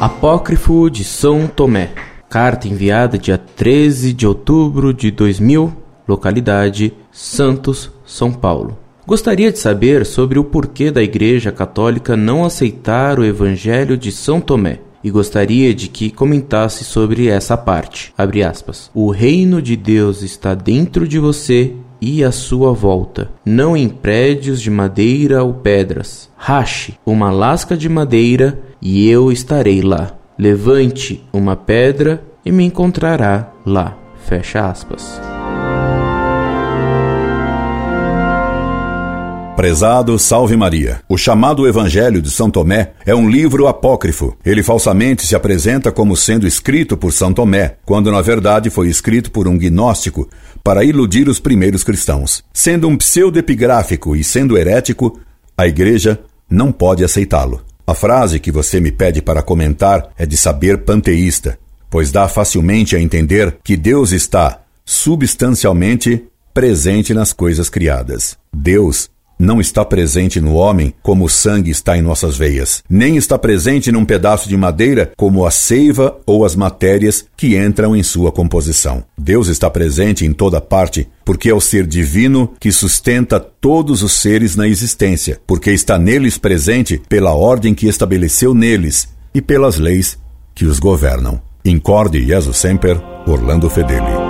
Apócrifo de São Tomé. Carta enviada dia 13 de outubro de 2000, localidade Santos, São Paulo. Gostaria de saber sobre o porquê da Igreja Católica não aceitar o Evangelho de São Tomé e gostaria de que comentasse sobre essa parte. Abre aspas. O reino de Deus está dentro de você e à sua volta, não em prédios de madeira ou pedras. Rache uma lasca de madeira e eu estarei lá. Levante uma pedra e me encontrará lá. Fecha aspas. Prezado Salve Maria. O chamado Evangelho de São Tomé é um livro apócrifo. Ele falsamente se apresenta como sendo escrito por São Tomé, quando na verdade foi escrito por um gnóstico para iludir os primeiros cristãos. Sendo um pseudo-epigráfico e sendo herético, a Igreja não pode aceitá-lo. A frase que você me pede para comentar é de saber panteísta, pois dá facilmente a entender que Deus está substancialmente presente nas coisas criadas. Deus não está presente no homem como o sangue está em nossas veias, nem está presente num pedaço de madeira como a seiva ou as matérias que entram em sua composição. Deus está presente em toda parte porque é o ser divino que sustenta todos os seres na existência, porque está neles presente pela ordem que estabeleceu neles e pelas leis que os governam. Incorde Jesus Semper, Orlando Fedeli.